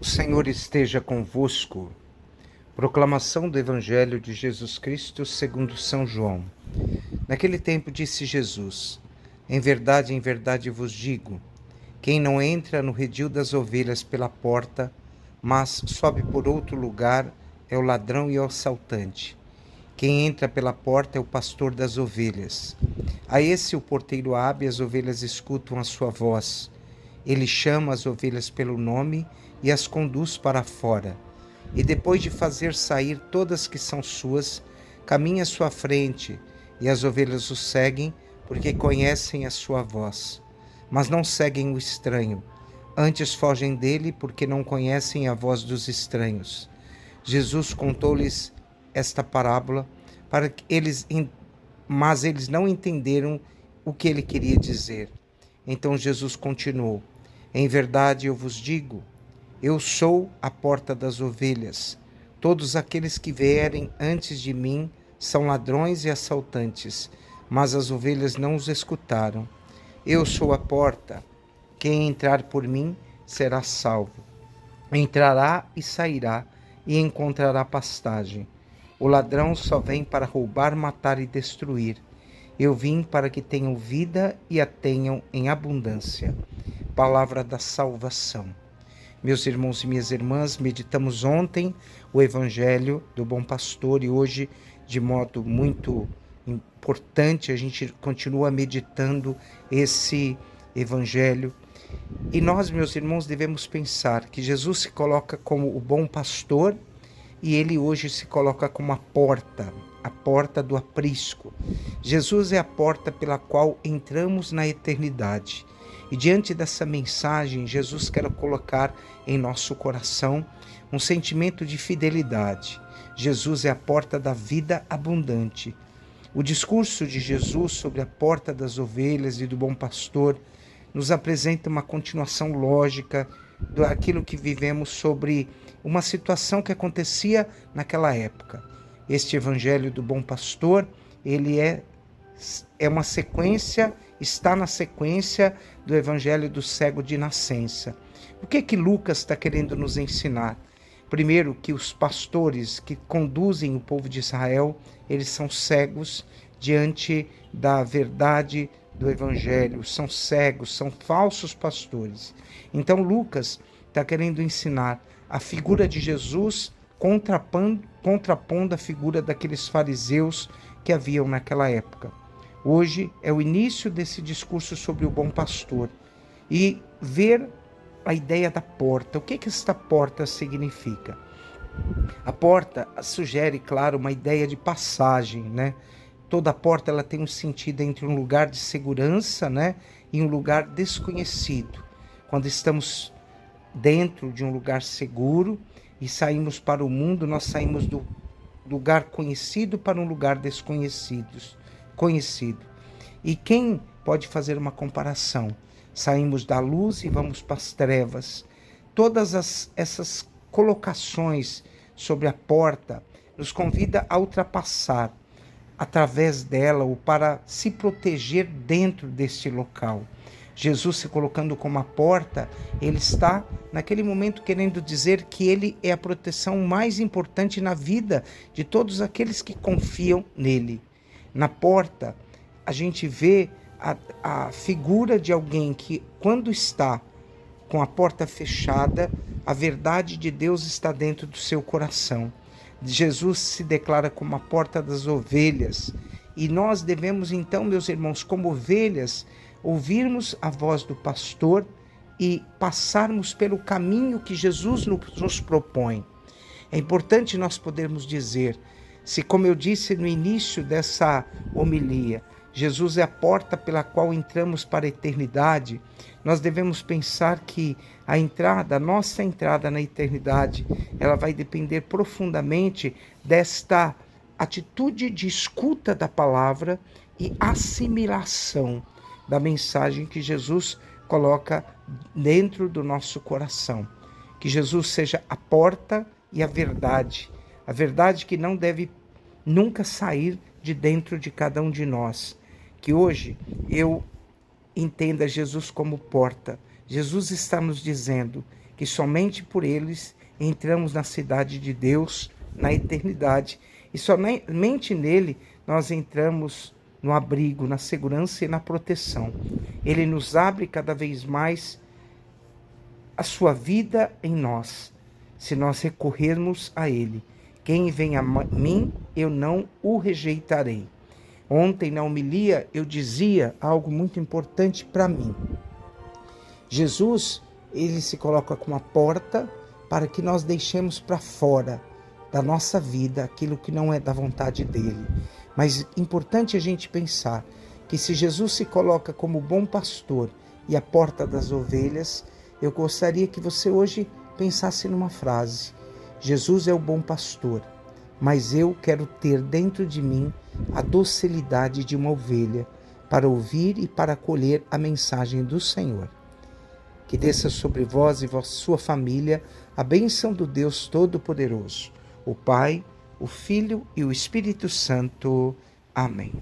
O Senhor esteja convosco. Proclamação do Evangelho de Jesus Cristo segundo São João. Naquele tempo disse Jesus: Em verdade, em verdade vos digo: quem não entra no redil das ovelhas pela porta, mas sobe por outro lugar, é o ladrão e o assaltante. Quem entra pela porta é o pastor das ovelhas. A esse o porteiro abre as ovelhas escutam a sua voz. Ele chama as ovelhas pelo nome e as conduz para fora. E depois de fazer sair todas que são suas, caminha à sua frente, e as ovelhas o seguem, porque conhecem a sua voz. Mas não seguem o estranho, antes fogem dele, porque não conhecem a voz dos estranhos. Jesus contou-lhes esta parábola para que eles mas eles não entenderam o que ele queria dizer. Então Jesus continuou: Em verdade eu vos digo, eu sou a porta das ovelhas. Todos aqueles que vierem antes de mim são ladrões e assaltantes, mas as ovelhas não os escutaram. Eu sou a porta. Quem entrar por mim será salvo. Entrará e sairá e encontrará pastagem. O ladrão só vem para roubar, matar e destruir. Eu vim para que tenham vida e a tenham em abundância. Palavra da salvação. Meus irmãos e minhas irmãs, meditamos ontem o Evangelho do Bom Pastor e hoje, de modo muito importante, a gente continua meditando esse Evangelho. E nós, meus irmãos, devemos pensar que Jesus se coloca como o bom pastor e ele hoje se coloca como a porta, a porta do aprisco. Jesus é a porta pela qual entramos na eternidade. E diante dessa mensagem, Jesus quer colocar em nosso coração um sentimento de fidelidade. Jesus é a porta da vida abundante. O discurso de Jesus sobre a porta das ovelhas e do bom pastor nos apresenta uma continuação lógica daquilo que vivemos sobre uma situação que acontecia naquela época. Este evangelho do bom pastor, ele é é uma sequência, está na sequência do evangelho do cego de nascença. O que é que Lucas está querendo nos ensinar? Primeiro, que os pastores que conduzem o povo de Israel, eles são cegos diante da verdade do evangelho, são cegos, são falsos pastores. Então, Lucas está querendo ensinar a figura de Jesus contrapondo, contrapondo a figura daqueles fariseus que haviam naquela época. Hoje é o início desse discurso sobre o bom pastor e ver a ideia da porta. O que que esta porta significa? A porta sugere, claro, uma ideia de passagem, né? Toda porta ela tem um sentido entre um lugar de segurança, né, e um lugar desconhecido. Quando estamos dentro de um lugar seguro e saímos para o mundo, nós saímos do lugar conhecido para um lugar desconhecido conhecido. E quem pode fazer uma comparação? Saímos da luz e vamos para as trevas. Todas as, essas colocações sobre a porta nos convida a ultrapassar através dela ou para se proteger dentro deste local. Jesus se colocando como a porta, ele está naquele momento querendo dizer que ele é a proteção mais importante na vida de todos aqueles que confiam nele na porta, a gente vê a, a figura de alguém que, quando está com a porta fechada, a verdade de Deus está dentro do seu coração. Jesus se declara como a porta das ovelhas. E nós devemos, então, meus irmãos, como ovelhas, ouvirmos a voz do pastor e passarmos pelo caminho que Jesus nos propõe. É importante nós podermos dizer: se, como eu disse no início dessa homilia, Jesus é a porta pela qual entramos para a eternidade, nós devemos pensar que a entrada, a nossa entrada na eternidade, ela vai depender profundamente desta atitude de escuta da palavra e assimilação da mensagem que Jesus coloca dentro do nosso coração. Que Jesus seja a porta e a verdade a verdade que não deve nunca sair de dentro de cada um de nós. Que hoje eu entenda Jesus como porta. Jesus está nos dizendo que somente por eles entramos na cidade de Deus, na eternidade, e somente nele nós entramos no abrigo, na segurança e na proteção. Ele nos abre cada vez mais a sua vida em nós, se nós recorrermos a Ele. Quem vem a mim, eu não o rejeitarei. Ontem, na homilia, eu dizia algo muito importante para mim. Jesus, ele se coloca como a porta para que nós deixemos para fora da nossa vida aquilo que não é da vontade dele. Mas importante a gente pensar que se Jesus se coloca como bom pastor e a porta das ovelhas, eu gostaria que você hoje pensasse numa frase: Jesus é o bom pastor, mas eu quero ter dentro de mim a docilidade de uma ovelha para ouvir e para acolher a mensagem do Senhor. Que desça sobre vós e sua família a bênção do Deus Todo-Poderoso, o Pai, o Filho e o Espírito Santo. Amém.